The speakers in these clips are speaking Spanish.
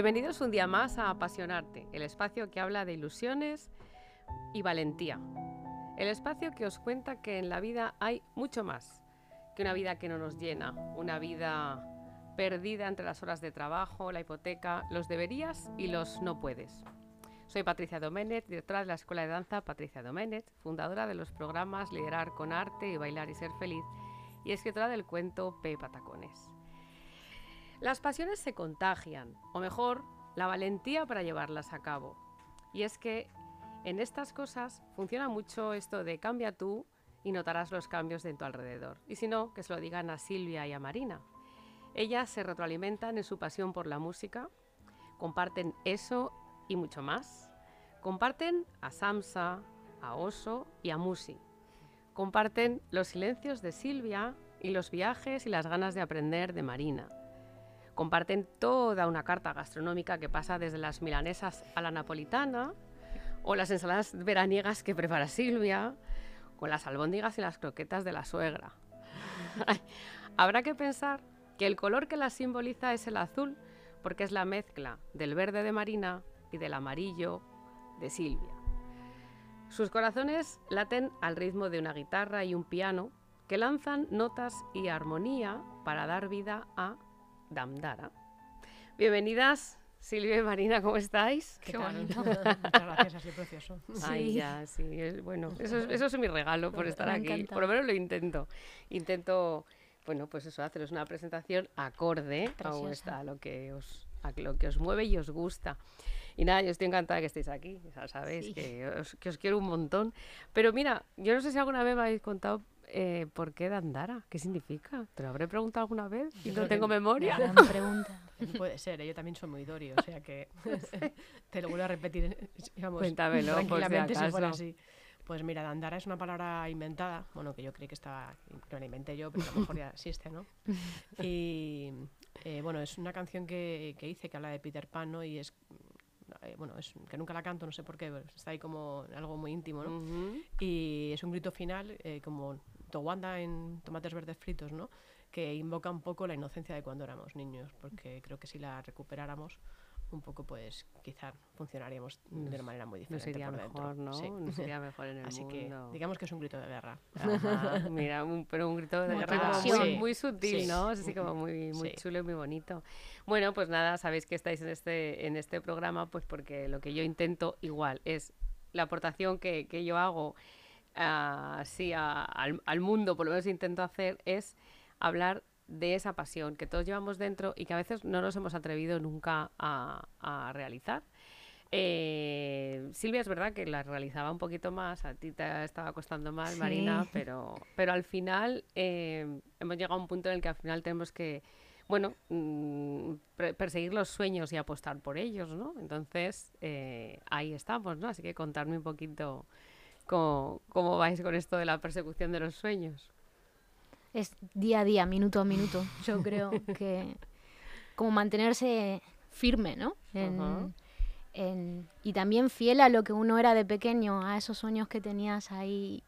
Bienvenidos un día más a Apasionarte, el espacio que habla de ilusiones y valentía. El espacio que os cuenta que en la vida hay mucho más que una vida que no nos llena, una vida perdida entre las horas de trabajo, la hipoteca, los deberías y los no puedes. Soy Patricia Doménez, directora de la Escuela de Danza Patricia Doménez, fundadora de los programas Liderar con Arte y Bailar y Ser Feliz y escritora del cuento P. Patacones. Las pasiones se contagian, o mejor, la valentía para llevarlas a cabo. Y es que en estas cosas funciona mucho esto de cambia tú y notarás los cambios de tu alrededor. Y si no, que se lo digan a Silvia y a Marina. Ellas se retroalimentan en su pasión por la música, comparten eso y mucho más. Comparten a Samsa, a Oso y a Musi. Comparten los silencios de Silvia y los viajes y las ganas de aprender de Marina comparten toda una carta gastronómica que pasa desde las milanesas a la napolitana o las ensaladas veraniegas que prepara Silvia, con las albóndigas y las croquetas de la suegra. Habrá que pensar que el color que las simboliza es el azul, porque es la mezcla del verde de Marina y del amarillo de Silvia. Sus corazones laten al ritmo de una guitarra y un piano que lanzan notas y armonía para dar vida a Damdara. Bienvenidas, Silvia y Marina, ¿cómo estáis? Qué, bonito. Muchas gracias, ha sido precioso. Ay, ya, sí. bueno, eso, eso, es mi regalo por estar aquí. Por lo menos lo intento. Intento, bueno, pues eso, haceros una presentación acorde a, lo que os, a lo que os mueve y os gusta. Y nada, yo estoy encantada de que estéis aquí, ya sabéis, que, os, que os quiero un montón. Pero mira, yo no sé si alguna vez me habéis contado eh, ¿por qué Dandara? ¿Qué significa? ¿Te lo habré preguntado alguna vez y no tengo memoria? Gran pregunta. Puede ser, ¿eh? yo también soy muy Dorio, o sea que te lo vuelvo a repetir, digamos, Cuéntamelo, tranquilamente si, fuera así. Pues mira, Dandara es una palabra inventada, bueno, que yo creí que estaba, no la inventé yo, pero a lo mejor ya existe, ¿no? Y eh, bueno, es una canción que, que hice que habla de Peter Pan, ¿no? Y es eh, bueno, es que nunca la canto, no sé por qué, está ahí como algo muy íntimo, ¿no? Y es un grito final, eh, como Towanda en Tomates Verdes Fritos, ¿no? Que invoca un poco la inocencia de cuando éramos niños, porque creo que si la recuperáramos, un poco, pues quizá funcionaríamos de una manera muy diferente. No sería mejor, ¿no? No sería mejor en el Así mundo. que digamos que es un grito de guerra. mira, pero un grito de guerra muy, sutil, ¿no? Es así como muy, muy chulo y muy bonito. Bueno, pues nada, sabéis que estáis en este, en este programa, pues porque lo que yo intento igual es la aportación que, que yo hago así al, al mundo, por lo menos intento hacer, es hablar de esa pasión que todos llevamos dentro y que a veces no nos hemos atrevido nunca a, realizar. Eh, Silvia es verdad que la realizaba un poquito más, a ti te estaba costando más, Marina, pero, pero al final eh, hemos llegado a un punto en el que al final tenemos que, bueno, mm, perseguir los sueños y apostar por ellos, ¿no? Entonces, eh, ahí estamos, ¿no? Así que contarme un poquito cómo, cómo vais con esto de la persecución de los sueños es día a día, minuto a minuto. Yo creo que como mantenerse firme, ¿no? y también fiel a lo que uno era de pequeño, a esos sueños que tenías ahí.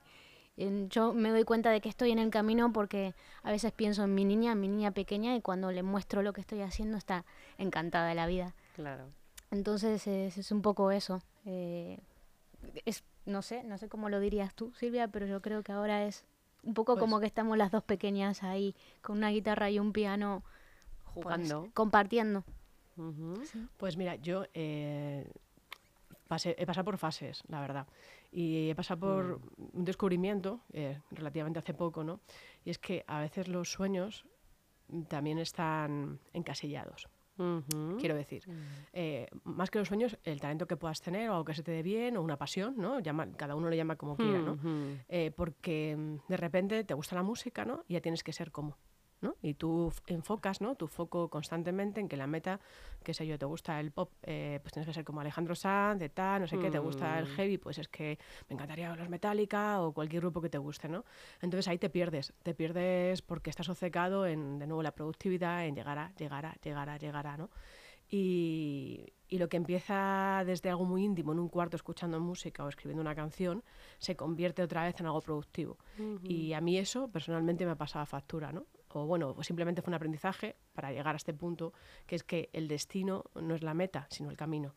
yo me doy cuenta de que estoy en el camino porque a veces pienso en mi niña, en mi niña pequeña, y cuando le muestro lo que estoy haciendo está encantada de la vida. Claro. Entonces es, un poco eso. Eh, es, no sé, no sé cómo lo dirías tú, Silvia, pero yo creo que ahora es un poco como pues que estamos las dos pequeñas ahí, con una guitarra y un piano pues, jugando, compartiendo. Pues mira, yo eh, he pasado por fases, la verdad. Y he pasado por mm. un descubrimiento eh, relativamente hace poco, ¿no? Y es que a veces los sueños también están encasillados. Quiero decir, eh, más que los sueños, el talento que puedas tener o algo que se te dé bien o una pasión, ¿no? Llama, cada uno lo llama como quiera, ¿no? Eh, porque mm, de repente te gusta la música, ¿no? Y ya tienes que ser como. Y tú enfocas, ¿no? Tu foco constantemente en que la meta, qué sé yo, te gusta el pop, eh, pues tienes que ser como Alejandro Sanz, de tal, no sé qué, te gusta el mm. heavy, pues es que me encantaría los Metallica o cualquier grupo que te guste, ¿no? Entonces ahí te pierdes, te pierdes porque estás obcecado en, de nuevo, la productividad, en llegar a, llegar a, llegar a, llegar a, ¿no? Y, y, lo que empieza desde algo muy íntimo, en un cuarto escuchando música o escribiendo una canción, se convierte otra vez en algo productivo. Y a mí eso personalmente me ha pasado factura, ¿no? O bueno, o simplemente fue un aprendizaje para llegar a este punto, que es que el destino no es la meta, sino el camino.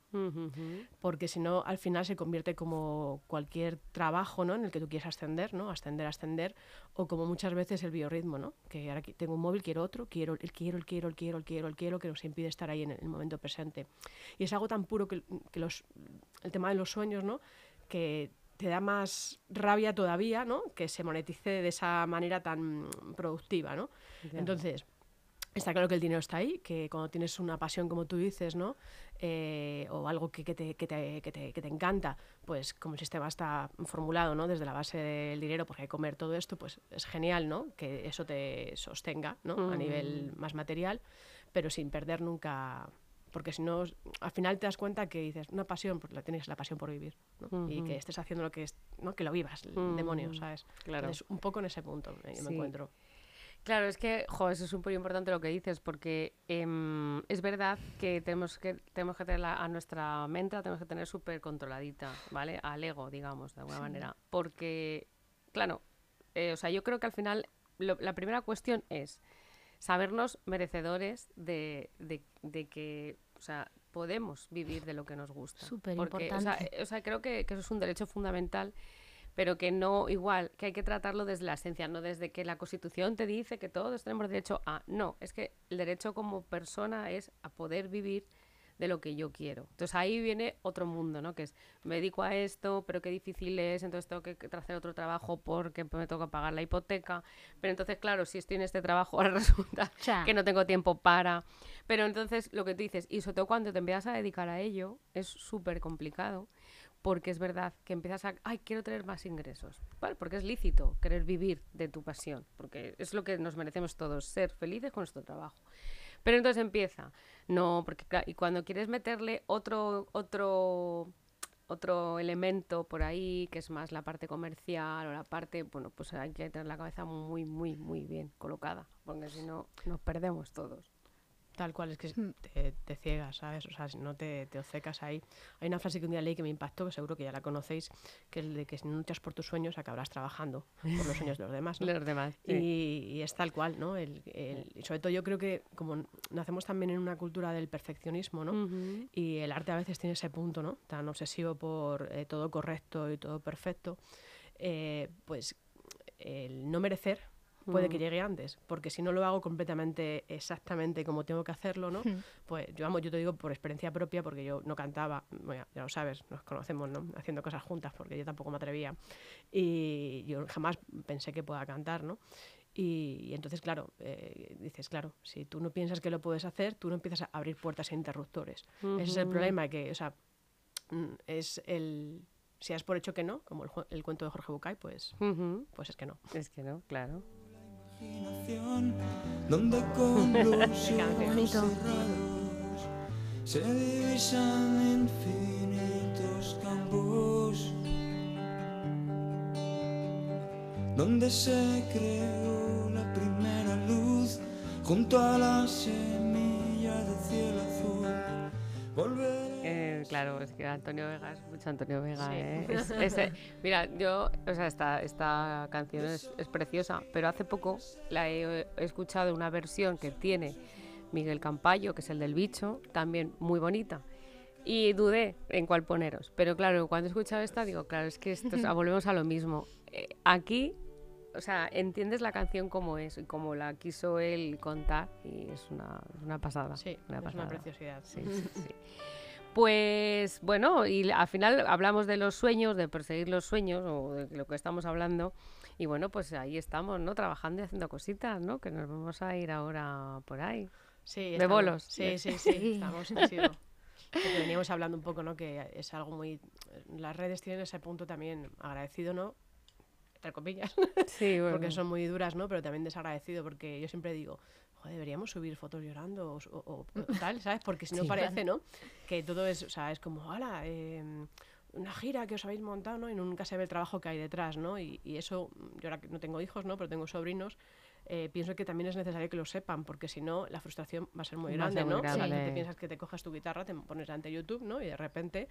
Porque si no, al final se convierte como cualquier trabajo ¿no? en el que tú quieres ascender, ¿no? ascender, ascender, o como muchas veces el biorritmo, ¿no? que ahora tengo un móvil, quiero otro, quiero el quiero, el quiero, el quiero, el quiero, el quiero, que nos impide estar ahí en el momento presente. Y es algo tan puro que, que los, el tema de los sueños, ¿no? que te da más rabia todavía, ¿no? Que se monetice de esa manera tan productiva, ¿no? Entonces, está claro que el dinero está ahí, que cuando tienes una pasión, como tú dices, ¿no? Eh, o algo que, que, te, que, te, que, te, que, te, encanta, pues como el sistema está formulado, ¿no? Desde la base del dinero, porque hay que comer todo esto, pues es genial, ¿no? Que eso te sostenga, ¿no? A nivel más material, pero sin perder nunca porque si no, al final te das cuenta que dices, una pasión, pues la tienes la pasión por vivir, ¿no? y que estés haciendo lo que es, ¿no? que lo vivas, el demonio, ¿sabes? Claro. Es un poco en ese punto me, me encuentro. Claro, es que, jo, eso es súper importante lo que dices, porque eh, es verdad que tenemos que, tenemos que tener a nuestra mente, la tenemos que tener súper controladita, ¿vale? Al ego, digamos, de alguna sí. manera. Porque, claro, eh, o sea, yo creo que al final lo, la primera cuestión es sabernos merecedores de, de, de, que, o sea, podemos vivir de lo que nos gusta. Súper importante. O sea, o sea, creo que, que, eso es un derecho fundamental, pero que no, igual, que hay que tratarlo desde la esencia, no desde que la Constitución te dice que todos tenemos derecho a... No, es que el derecho como persona es a poder vivir de lo que yo quiero. Entonces ahí viene otro mundo, ¿no? Que es, me dedico a esto, pero qué difícil es, entonces tengo que hacer otro trabajo porque me toca pagar la hipoteca. Pero entonces, claro, si estoy en este trabajo, ahora resulta que no tengo tiempo para... Pero entonces lo que tú dices, y sobre todo cuando te empiezas a dedicar a ello, es súper complicado porque es verdad que empiezas a, ay, quiero tener más ingresos, ¿vale? Porque es lícito querer vivir de tu pasión, porque es lo que nos merecemos todos, ser felices con nuestro trabajo. Pero entonces empieza, no, porque y cuando quieres meterle otro, otro, otro elemento por ahí, que es más la parte comercial o la parte, bueno, pues hay que tener la cabeza muy, muy, muy bien colocada, porque si no nos perdemos todos. Tal cual, es que te, te ciegas, ¿sabes? O sea, no te, te obcecas ahí. Hay una frase que un día leí que me impactó, que seguro que ya la conocéis, que es de que si no luchas por tus sueños acabarás trabajando por los sueños de los demás. ¿no? los demás. Sí. Y, y, es tal cual, ¿no? El, el, y sobre todo yo creo que como nacemos también en una cultura del perfeccionismo, ¿no? Uh -huh. Y el arte a veces tiene ese punto, ¿no? Tan obsesivo por eh, todo correcto y todo perfecto, eh, pues el no merecer puede que llegue antes, porque si no lo hago completamente exactamente como tengo que hacerlo, ¿no? Pues yo amo, yo te digo por experiencia propia, porque yo no cantaba, bueno, ya lo sabes, nos conocemos, ¿no? Haciendo cosas juntas, porque yo tampoco me atrevía. Y yo jamás pensé que pueda cantar, ¿no? Y, y, entonces, claro, eh, dices, claro, si tú no piensas que lo puedes hacer, tú no empiezas a abrir puertas e interruptores. Uh -huh. Ese es el problema, que, o sea, mm, es el... Si has por hecho que no, como el, el cuento de Jorge Bucay, pues, uh -huh. pues es que no. Es que no, claro donde con los ojos cerrados se divisan infinitos campos donde se creó la primera luz junto a la semilla de cielo azul claro, es que Antonio Vega es mucho Antonio Vega. Sí. ¿eh? Es, es, eh, mira, yo, o sea, esta, esta canción es, es, preciosa, pero hace poco la he, he, escuchado una versión que tiene Miguel Campayo, que es el del bicho, también muy bonita. Y dudé en cuál poneros. Pero claro, cuando he escuchado esta, digo, claro, es que esto, o sea, volvemos a lo mismo. Eh, aquí o sea, entiendes la canción como es y como la quiso él contar y es una, una pasada. Sí, una es pasada. una preciosidad. Sí, sí, sí. Pues bueno, y al final hablamos de los sueños, de perseguir los sueños o de lo que estamos hablando. Y bueno, pues ahí estamos, ¿no? Trabajando y haciendo cositas, ¿no? Que nos vamos a ir ahora por ahí. Sí, de bolos. Sí, sí, sí. estamos. Porque veníamos hablando un poco, ¿no? Que es algo muy... Las redes tienen ese punto también agradecido, ¿no? Entre comillas. Sí, bueno. porque son muy duras, ¿no? Pero también desagradecido, porque yo siempre digo, deberíamos subir fotos llorando o, o, o tal, ¿sabes? Porque si no sí, parece, ¿no? Que todo es, o sea, es como, hola, eh, una gira que os habéis montado, ¿no? Y nunca se ve el trabajo que hay detrás, ¿no? Y, y, eso, yo ahora no tengo hijos, ¿no? Pero tengo sobrinos, eh, pienso que también es necesario que lo sepan, porque si no, la frustración va a ser muy Va grande, ser muy ¿no? Grande. que te piensas que te coges tu guitarra, te pones ante YouTube, ¿no? Y de repente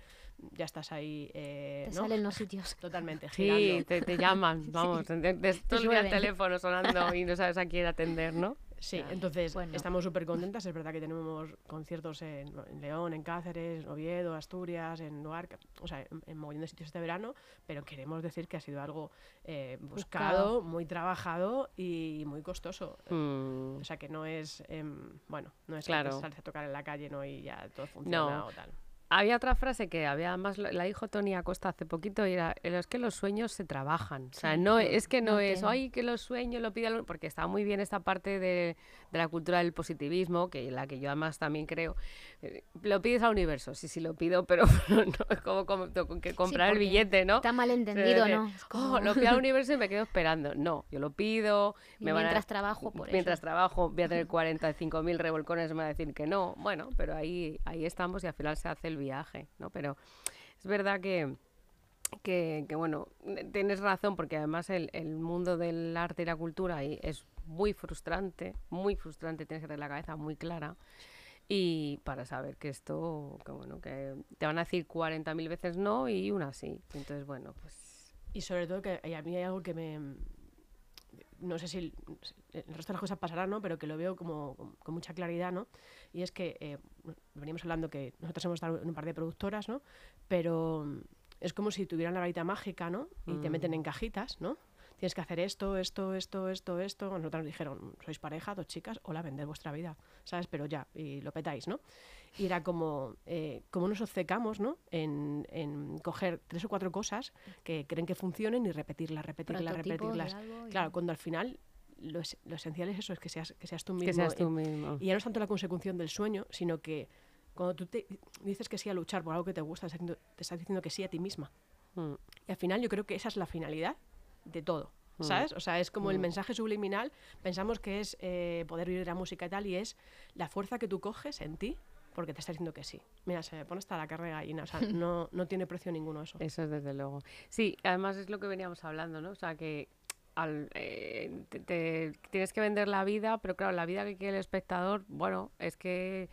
ya estás ahí, eh, Te ¿no? salen los sitios. Totalmente, Sí, girando. te, te llaman, vamos, de, de- de- todo el teléfono sonando y no sabes a quién atender, ¿no? Sí, entonces Bueno. estamos súper contentas. Es verdad que tenemos conciertos en, en León, en Cáceres, en Oviedo, Asturias, en Luarca, o sea, en, en mogollón de sitios este verano, pero queremos decir que ha sido algo eh, buscado, Buscado. muy trabajado y muy costoso. Mm, O sea, que no es, em, bueno, no es Claro. que sales a tocar en la calle ¿no? y ya todo funciona No. o tal. Había otra frase que había además la dijo Tony Acosta hace poquito y era es que los sueños se trabajan. O sea, no es que no, No es ay que los sueños lo pida el-", porque está muy bien esta parte de, de la cultura del positivismo, que la que yo además también creo. eh, Lo pides al universo, sí, sí lo pido, pero no es como, como tengo que comprar el porque billete, ¿no? Está mal entendido, ¿no? Es "Oh, como- lo pido al universo y me quedo esperando. No, yo lo pido, y me van a- mientras trabajo por mientras eso. trabajo voy a tener 45.000 revolcones me va a decir que no. Bueno, pero ahí, ahí estamos y al final se hace el viaje, ¿no? Pero es verdad que, que, que, bueno, tienes razón porque además el, el mundo del arte y la cultura es muy frustrante, muy frustrante, tienes que tener la cabeza muy clara. Y para saber que esto, que bueno, que te van a decir 40.000 veces no y una sí. Entonces, bueno, pues Y sobre todo que a mí hay algo que me... No sé si el, el resto de las cosas pasarán, ¿no? Pero que lo veo como con, con mucha claridad, ¿no? Y es que eh, veníamos hablando que nosotros hemos estado en un par de productoras, ¿no? Pero mm, es como si tuvieran la varita mágica, ¿no? Y te meten en cajitas, ¿no? Tienes que hacer esto, esto, esto, esto, esto. Nosotros nos dijeron, sois pareja, dos chicas, hola, vender vuestra vida, ¿sabes? Pero ya, y lo petáis, ¿no? Y era como, eh, como nos obcecamos, ¿no? En, en coger tres o cuatro cosas que creen que funcionen y repetirlas, repetirlas, repetirlas. y- Claro, cuando al final lo, es- lo esencial es eso, es que seas, que seas tú mismo. que seas tú mismo. y ya no es tanto la consecución del sueño, sino que cuando tú te dices que sí a luchar por algo que te gusta, te estás diciendo que sí a ti misma. Mm. Y al final yo creo que esa es la finalidad de todo. Mm. ¿Sabes? O sea, es como el Mm. mensaje subliminal. Pensamos que es eh, poder vivir la música y tal, y es la fuerza que tú coges en ti porque te está diciendo que sí. Mira, se me pone hasta la carne de gallina. O sea, no, no tiene precio ninguno eso. Eso es desde luego. Sí, además es lo que veníamos hablando, ¿no? O sea, que al, eh, te, te- tienes que vender la vida, pero claro, la vida que quiere el espectador, bueno, es que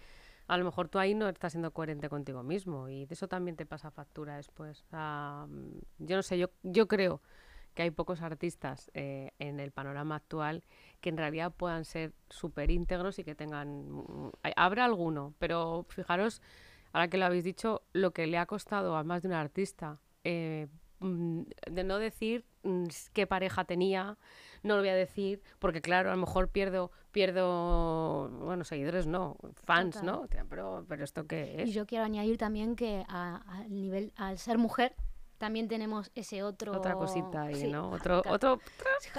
a lo mejor tú ahí no estás siendo coherente contigo mismo y de eso también te pasa factura después. O sea, mm, yo no sé, yo, yo creo que hay pocos artistas eh, en el panorama actual que en realidad puedan ser súper íntegros y que tengan... Habrá alguno, pero fijaros, ahora que lo habéis dicho, lo que le ha costado a más de un artista eh, mm, de no decir mm, qué pareja tenía, no lo voy a decir, porque claro, a lo mejor pierdo, pierdo, bueno, seguidores no, fans, Total. ¿no? Pero, pero esto qué Y es? yo quiero añadir también que a- al nivel, al ser mujer, también tenemos ese otro... Otra cosita ahí, sí, ¿no? Otro, handicap. otro,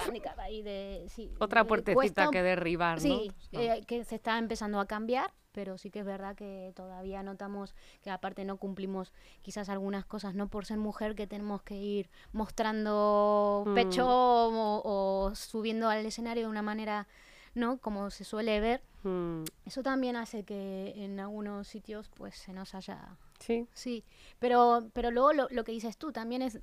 handicap ahí de... Sí, otra de- puertecita cuesta- que derribar, ¿no? Sí, eh, que se está empezando a cambiar, pero sí que es verdad que todavía notamos que aparte no cumplimos quizás algunas cosas, no por ser mujer que tenemos que ir mostrando Mm. pecho o, o subiendo al escenario de una manera, ¿no? Como se suele ver. mm, Eso también hace que en algunos sitios pues se nos haya sí, Sí, pero, pero luego lo, lo que dices tú también es,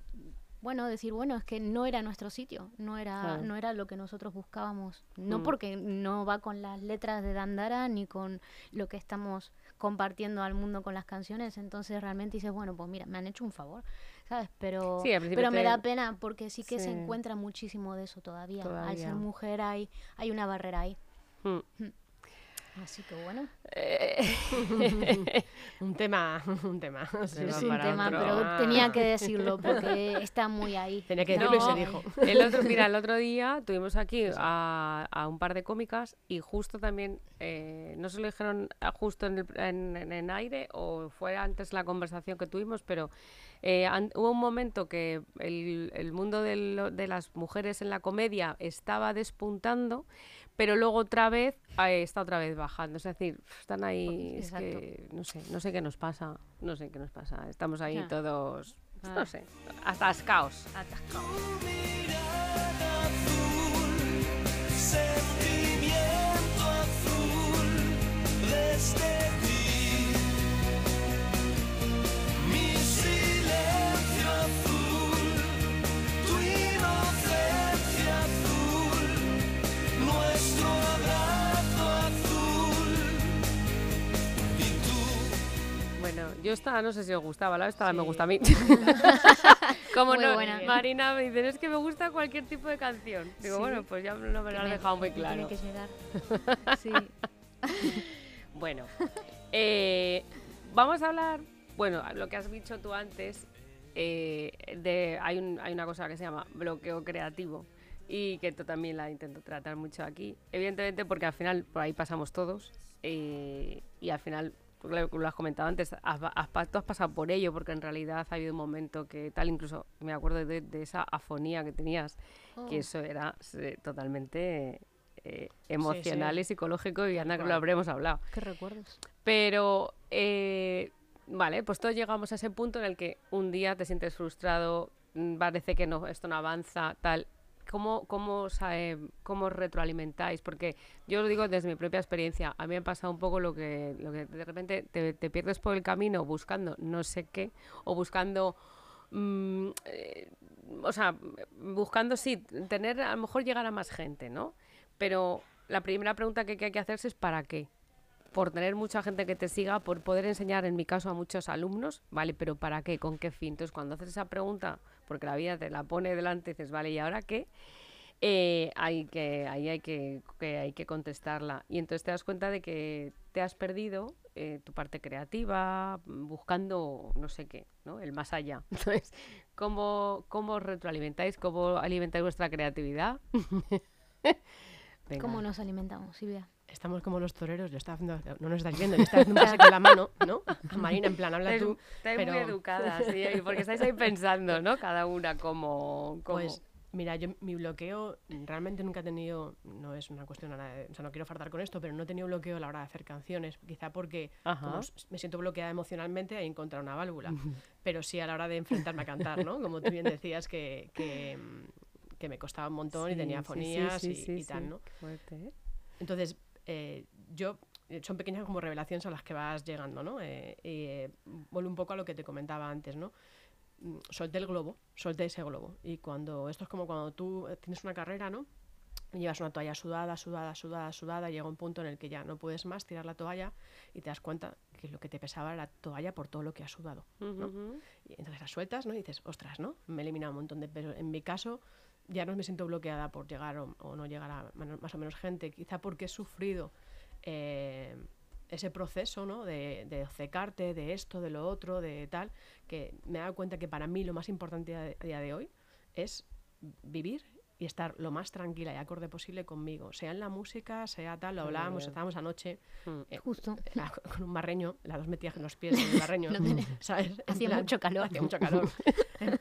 bueno, decir, bueno, es que no era nuestro sitio, no era, Claro. no era lo que nosotros buscábamos. No Mm. porque no va con las letras de Dandara ni con lo que estamos compartiendo al mundo con las canciones, entonces realmente dices, bueno, pues mira, me han hecho un favor, ¿sabes? Pero, Sí, al pero me da pena porque sí que se encuentra muchísimo de eso todavía. Al Todavía. ser mujer hay, hay una barrera ahí. mm. Así que bueno, Un tema, un tema. Sí, es sí. un tema, otro. pero tenía que decirlo porque está muy ahí. Tenía que decirlo y muy se dijo. El otro, mira, el otro día tuvimos aquí a, a un par de cómicas y justo también, eh, no se lo dijeron justo en, el, en, en- en aire o fue antes la conversación que tuvimos, pero eh, an- hubo un momento que el, el mundo de, lo- de las mujeres en la comedia estaba despuntando, pero luego otra vez eh, está otra vez bajando. Es decir, están ahí, es Exacto. que no sé, no sé qué nos pasa, no sé qué nos pasa. Estamos ahí Ya. todos, Ah. no sé, atascaos. Azul, sentimiento azul Yo esta no sé si os gustaba, la esta me gusta a mí. Como no, buena. Marina me dice, es que me gusta cualquier tipo de canción. Digo, Sí. bueno, pues ya no me lo has dejado muy claro. Tiene que llegar. Sí. Bueno, eh, vamos a hablar, bueno, lo que has dicho tú antes, eh, de, hay, un- hay una cosa que se llama bloqueo creativo y que tú también la intento tratar mucho aquí. Evidentemente porque al final por ahí pasamos todos eh, y al final, lo, lo has comentado antes, has, has tú has pasado por ello porque en realidad ha habido un momento que tal, incluso me acuerdo de, de esa afonía que tenías, que Oh. eso era totalmente... eh, emocional sí. y psicológico y anda que lo habremos hablado. Qué recuerdos. Pero, eh, vale, pues todos llegamos a ese punto en el que un día te sientes frustrado, mm, parece que no, esto no avanza, tal. ¿Cómo, cómo, eh, ¿Cómo os retroalimentáis? Porque yo lo digo desde mi propia experiencia. A mí me ha pasado un poco lo que, de repente te, pierdes por el camino buscando no sé qué o buscando... mm, eh, o sea, buscando, sí, tener, a lo mejor llegar a más gente, ¿no? Pero la primera pregunta que hay que hacerse es ¿para qué? por tener mucha gente que te siga, por poder enseñar, en mi caso, a muchos alumnos, ¿vale? Pero ¿para qué? ¿Con qué fin? Entonces, cuando haces esa pregunta, porque la vida te la pone delante y dices, vale, ¿y ahora qué? Eh, hay que, ahí hay que, hay que contestarla. Y entonces te das cuenta de que te has perdido eh, tu parte creativa, mm, buscando no sé qué, ¿no? El más allá. Entonces, ¿cómo, cómo retroalimentáis? ¿Cómo alimentáis vuestra creatividad? ¿Cómo nos alimentamos, Silvia? Estamos como los toreros, yo estaba haciendo, no nos estáis viendo, yo estaba haciendo un pase con la mano, ¿no? A Marina, en plan, habla Estáis, tú. estáis muy pero- educadas, sí, y porque estáis ahí pensando, ¿no? Cada una como... como... Pues mira, yo mi bloqueo realmente nunca he tenido, no es una cuestión, a nada de- o sea, no quiero fartar con esto, pero no he tenido bloqueo a la hora de hacer canciones, quizá porque como me siento bloqueada emocionalmente he encontrado una válvula, pero sí a la hora de enfrentarme a cantar, ¿no? Como tú bien decías que, que, que me costaba un montón y Sí, tenía sí, sí, sí, y, sí, y sí. tal, ¿no? Qué fuerte, ¿eh? Entonces, eh, yo, eh, son pequeñas como revelaciones a las que vas llegando, ¿no? Eh, eh, vuelvo un poco a lo que te comentaba antes, ¿no? Mm, Solté el globo, solté ese globo. Y cuando, esto es como cuando tú tienes una carrera, ¿no? Y llevas una toalla sudada, sudada, sudada, sudada, y llega un punto en el que ya no puedes más tirar la toalla y te das cuenta que lo que te pesaba era la toalla por todo lo que has sudado. ¿no? Ujú. Y entonces la sueltas, ¿no? Y dices, ostras, ¿no? Me he eliminado un montón de peso. En mi caso, ya no me siento bloqueada por llegar o, no llegar a más o menos gente, quizá porque he sufrido eh, ese proceso, ¿no? De, de de esto, de lo otro, de tal, que me he dado cuenta que para mí lo más importante a día de hoy es vivir y estar lo más tranquila y acorde posible conmigo, sea en la música, sea tal, lo hablábamos, estábamos anoche Mm. eh, Justo. la- con un barreño, las dos metidas en los pies en el barreño, ¿sabes? Hacía plan, mucho calor. Hacía mucho calor.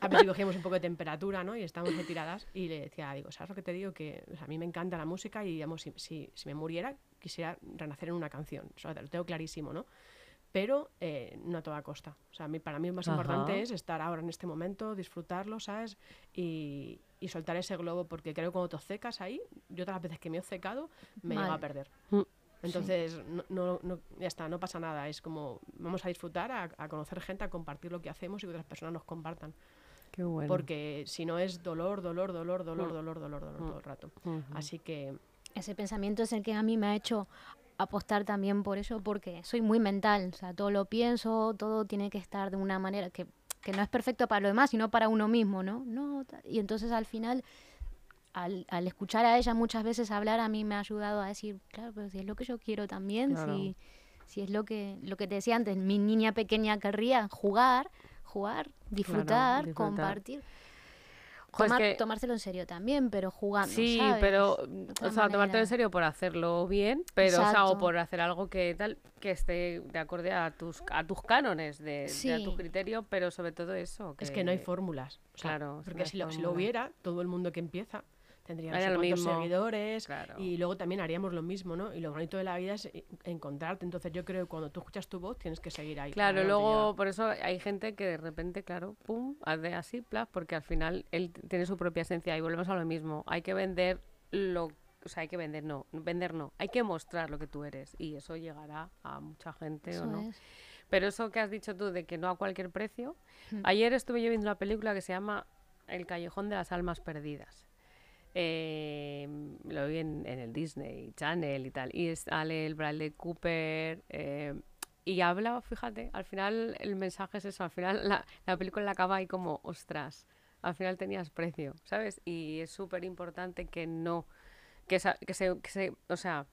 A si cogíamos un poco de temperatura, ¿no? Y estábamos ahí tiradas y le decía, digo, ¿sabes lo que te digo? Que o sea, a mí me encanta la música y, digamos, si, si, si me muriera, quisiera renacer en una canción. O sea, lo tengo clarísimo, ¿no? Pero eh, no a toda costa. O sea, a mí, para mí lo más Ajá. importante es estar ahora en este momento, disfrutarlo, ¿sabes? Y, y soltar ese globo, porque creo que cuando te obcecas ahí, yo todas las veces que me he obcecado, me he llegado a perder. Mm. Entonces, no, no, no- ya está, no pasa nada. Es como, vamos a disfrutar, a, a conocer gente, a compartir lo que hacemos y que otras personas nos compartan. Qué bueno. Porque si no es dolor, dolor, dolor, dolor, Mm. dolor, dolor, dolor, Mm. todo el rato. Ujú. Así que, Ese pensamiento es el que a mí me ha hecho apostar también por eso, porque soy muy mental, o sea, todo lo pienso, todo tiene que estar de una manera que, que no es perfecto para los demás, sino para uno mismo, ¿no? no y entonces al final, al, al escuchar a ella muchas veces hablar, a mí me ha ayudado a decir, claro, pero si es lo que yo quiero también, Claro. si, si es lo que, lo que te decía antes, mi niña pequeña querría jugar, jugar, disfrutar, disfrutar. compartir. Jo, es Tomar- que- Tomárselo en serio también, pero jugando. Sí, ¿sabes? pero, o sea, tomártelo en serio por hacerlo bien, pero, o, sea, o por hacer algo que tal, que esté de acorde a tus, a tus cánones, de, de a tu criterio, pero sobre todo eso. es que no hay fórmulas. O sea, Claro, no porque si lo, si lo hubiera, todo el mundo que empieza tendría no sé lo cuántos mismo. seguidores Claro. y luego también haríamos lo mismo, ¿no? Y lo bonito de la vida es encontrarte. Entonces yo creo que cuando tú escuchas tu voz tienes que seguir ahí. Claro, luego por eso hay gente que de repente, claro, pum, hace así, plas, porque al final él tiene su propia esencia y volvemos a lo mismo. Hay que vender lo, o sea, hay que vender, no, vender no, hay que mostrar lo que tú eres y eso llegará a mucha gente Eso o no. es. Pero eso que has dicho tú de que no a cualquier precio. Mm. Ayer estuve yo viendo una película que se llama El Callejón de las Almas Perdidas. Eh, lo vi en, el Disney Channel y tal. Y sale el Bradley Cooper. eh, y habla, fíjate, al final el mensaje es eso, al final la, la película acaba ahí como, ostras, al final tenías precio, ¿sabes? Y es súper importante que no, que, que se, que se- o sea,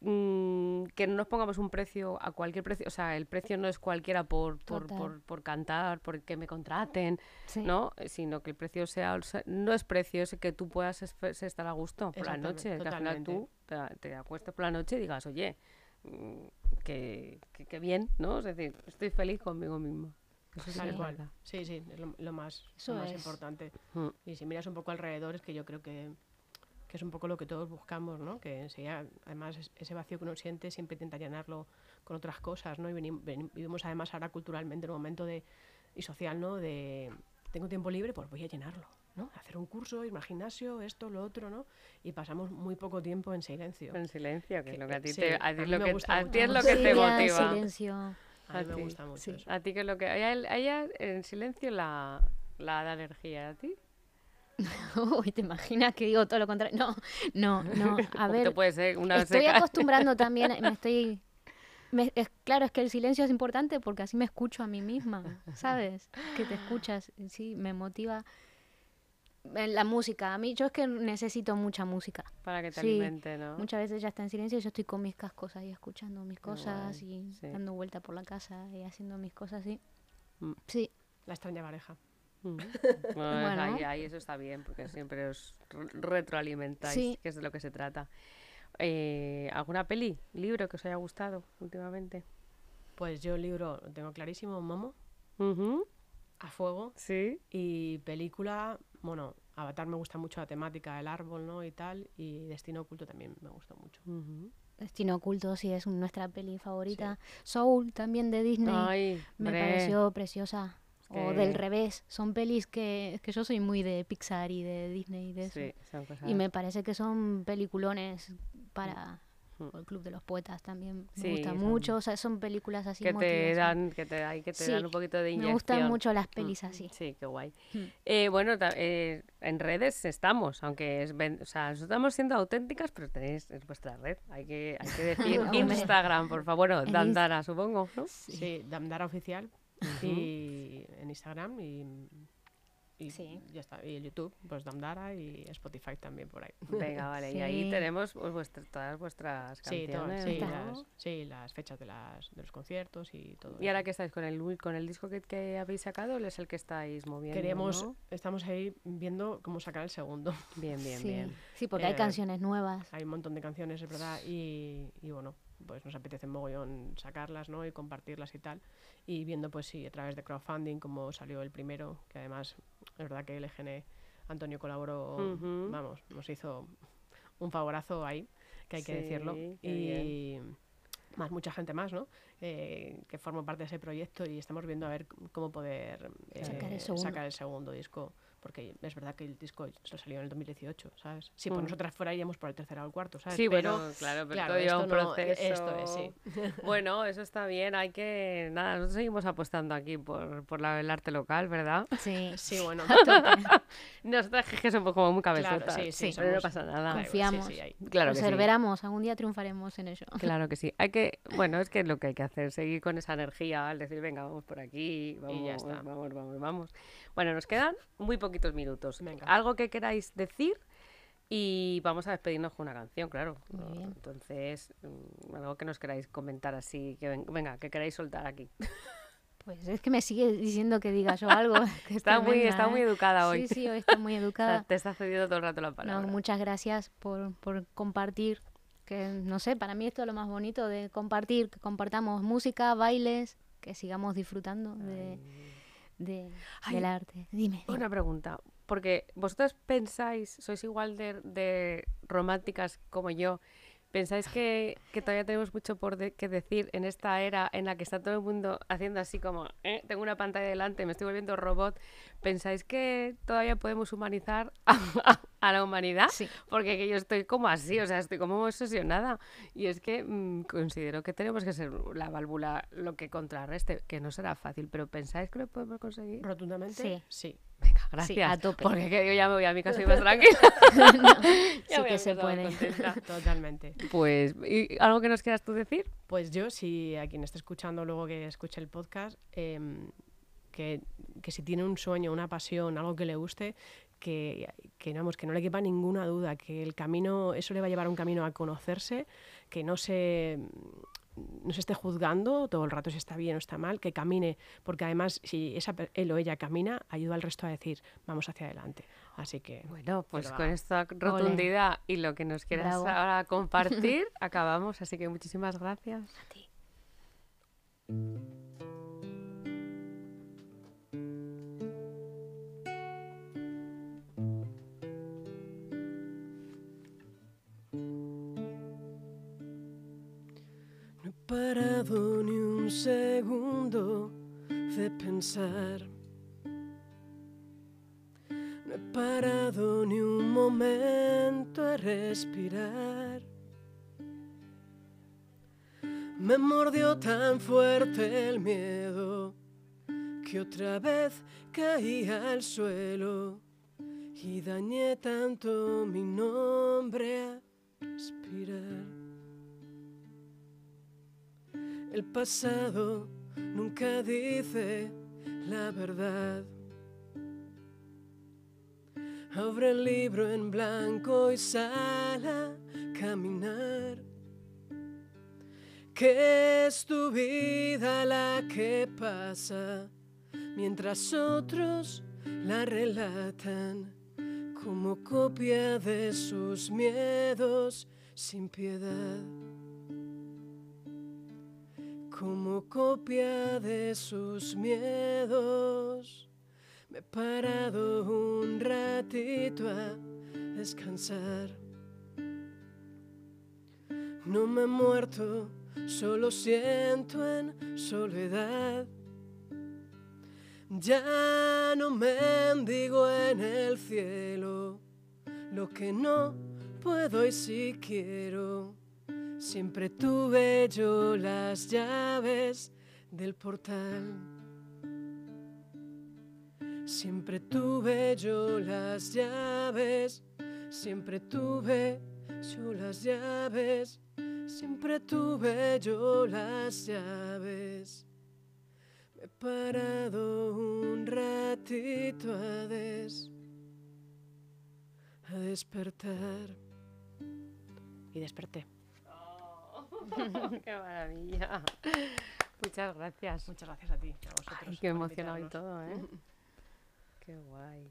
mm, que no nos pongamos un precio a cualquier precio, o sea, el precio no es cualquiera por, por, por, por cantar, por que me contraten, Sí. ¿no? Sino que el precio sea, o sea, no es precio, es que tú puedas estar a gusto por la noche, que al final tú te, te acuestes por la noche y digas, oye, mm, que, que, que bien, ¿no? Es decir, estoy feliz conmigo mismo. Eso sí. Sí, sí, es lo, lo más, lo más es. importante. Mm. Y si miras un poco alrededor, es que yo creo que, que es un poco lo que todos buscamos, ¿no? Que enseguida, además, es- ese vacío que uno siente siempre intenta llenarlo con otras cosas, ¿no? Y vivimos además ahora culturalmente en un momento de, y social, ¿no? De, tengo tiempo libre, pues voy a llenarlo, ¿no? Hacer un curso, irme al gimnasio, esto, lo otro, ¿no? Y pasamos muy poco tiempo en silencio. En silencio, que es Que- lo que a ti, sí, te, a a ti mí lo que, a ti es lo que te Auxilia, motiva. silencio. A mí me gusta mucho sí. eso. A ti que es lo que... A ella, a ella en silencio la, la da energía, ¿a ti? Uy, ¿te imaginas que digo todo lo contrario? No, no, no. A ver, puede ser una estoy seca- acostumbrando también, me estoy... me- es, claro, es que el silencio es importante porque así me escucho a mí misma, ¿sabes? Que te escuchas, sí, me motiva. La música, a mí yo es que necesito mucha música. para que te Sí, alimente, ¿no? Muchas veces ya está en silencio y yo estoy con mis cascos ahí escuchando mis cosas guay, y sí. dando vuelta por la casa y haciendo mis cosas así. Mm. Sí, La extraña pareja. Mm. Bueno, Bueno. Ahí, ahí eso está bien, porque siempre os re- retroalimentáis, Sí. que es de lo que se trata. Eh, ¿Alguna peli, libro que os haya gustado últimamente? Pues yo el libro lo tengo clarísimo, Momo, Ujú, a fuego. Sí. Y película, bueno, Avatar me gusta mucho la temática, el árbol, ¿no? Y tal. Y Destino Oculto también me gustó mucho. Ujú. Destino Oculto sí es nuestra peli favorita. Soul también de Disney. Ay, Me pareció preciosa. O del revés, son pelis que, es que yo soy muy de Pixar y de Disney y de eso. Sí, Y me parece que son peliculones para Mm. o el Club de los Poetas también. Me Sí, gusta son- mucho, o sea, son películas así que te dan, que te, ahí que te Sí, dan un poquito de inyección. Me gustan mucho las Mm, pelis así. Sí, qué guay. Mm. Eh, bueno, eh, en redes estamos, aunque es, ven- o sea, nosotros estamos siendo auténticas, pero tenéis es vuestra red. Hay que, hay que decir. Instagram, por favor, bueno, En Dandara, supongo, ¿no? Sí, Damdara Oficial. Y en Instagram y, y Sí. ya está. Y en YouTube, pues Damdara y Spotify también por ahí. Venga, vale, y ahí tenemos pues, vuestra- todas vuestras Sí, todas- canciones. sí, ¿no? las, sí, las fechas de, las, de los conciertos y todo. Y ahora que estáis con el, con el disco que, que habéis sacado, ¿él es el que estáis moviendo? Queremos, ¿no? estamos ahí viendo cómo sacar el segundo. Bien, bien, sí. bien. sí, porque hay Eh, canciones nuevas. Hay un montón de canciones, es verdad, y, y bueno, pues nos apetece mogollón sacarlas, ¿no? Y compartirlas y tal. Y viendo, pues sí, a través de crowdfunding, como salió el primero, que además, es verdad que LGN, Antonio colaboró, vamos, nos hizo un favorazo ahí, que hay que decirlo. Y más mucha gente más, ¿no? Eh, que forma parte de ese proyecto y estamos viendo a ver cómo poder eh, el sacar el segundo disco. Porque es verdad que el disco salió en el 2018, ¿sabes? Si por Mm. nosotras fuera iríamos por el tercero o el cuarto, ¿sabes? Sí, pero, bueno, claro, pero claro, todo lleva esto un no- proceso. esto es, sí. Bueno, eso está bien, hay que... Nada, nosotros seguimos apostando aquí por, por la- el arte local, ¿verdad? Sí, Sí, bueno. Nosotras es que somos como muy cabezotas, Claro, sí, sí, pero no somos- pasa nada. Confiamos. sí, sí, hay. Claro que sí. Perseveramos, algún día triunfaremos en ello. Claro que sí. Hay que, bueno, es que es lo que hay que hacer, seguir con esa energía, al decir, venga, vamos por aquí, vamos, ya está. vamos, vamos, vamos. Bueno, nos quedan muy poquitos minutos. Venga. Algo que queráis decir y vamos a despedirnos con una canción, claro. Muy bien. Entonces, mm, algo que nos queráis comentar así, que ven- venga, que queráis soltar aquí. Pues es que me sigue diciendo que diga yo algo. que es Está muy, tremenda, está muy ¿eh? educada hoy. Sí, sí, hoy está muy O educada. te está cediendo todo el rato la No, palabra. muchas gracias por, por compartir. Que no sé, para mí esto es lo más bonito de compartir, que compartamos música, bailes, que sigamos disfrutando de, de- Ay. del arte. Dime. dime. Una pregunta, porque vosotras pensáis, sois igual de, de románticas como yo, pensáis que, que todavía tenemos mucho por de- que decir en esta era en la que está todo el mundo haciendo así como, "Eh, tengo una pantalla delante, me estoy volviendo robot, pensáis que todavía podemos humanizar a, a la humanidad? Sí. Porque que yo estoy como así, o sea, estoy como obsesionada. Y es que mm, considero que tenemos que ser la válvula lo que contrarreste, que no será fácil, pero ¿pensáis que lo podemos conseguir? Rotundamente, Sí. sí. Gracias. a tope. Porque que yo ya me voy a mi casa y más tranquila. No, sí, que se puede. contenta. Totalmente. Pues, ¿y ¿algo que nos quieras tú decir? Pues yo, si a quien esté escuchando luego que escuche el podcast, em, que, que si tiene un sueño, una pasión, algo que le guste, que, que, vamos, que no le quepa ninguna duda, que el camino, eso le va a llevar a un camino a conocerse, que no se, no se esté juzgando todo el rato si está bien o está mal, que camine, porque además si esa, él o ella camina, ayuda al resto a decir, vamos hacia adelante. Así que, Bueno, pues con esta rotundidad y lo que nos quieras Bravo. ahora compartir, acabamos. Así que muchísimas gracias. A ti. Parado ni un segundo de pensar. No he parado ni un momento a respirar. Me mordió tan fuerte el miedo que otra vez caí al suelo y dañé tanto mi nombre a respirar. El pasado nunca dice la verdad. Abre el libro en blanco y sal a caminar. Que es tu vida la que pasa mientras otros la relatan como copia de sus miedos sin piedad como copia de sus miedos. Me he parado un ratito a descansar. No me he muerto, solo siento en soledad. Ya no mendigo en el cielo lo que no puedo y si quiero. Siempre tuve yo las llaves del portal. Siempre tuve yo las llaves. Siempre tuve yo las llaves. Siempre tuve yo las llaves. Me he parado un ratito a des a despertar. Y desperté. ¡Qué maravilla! Muchas gracias. Muchas gracias a ti. A vosotros Ay, qué emocionado y todo, ¿eh? Qué guay.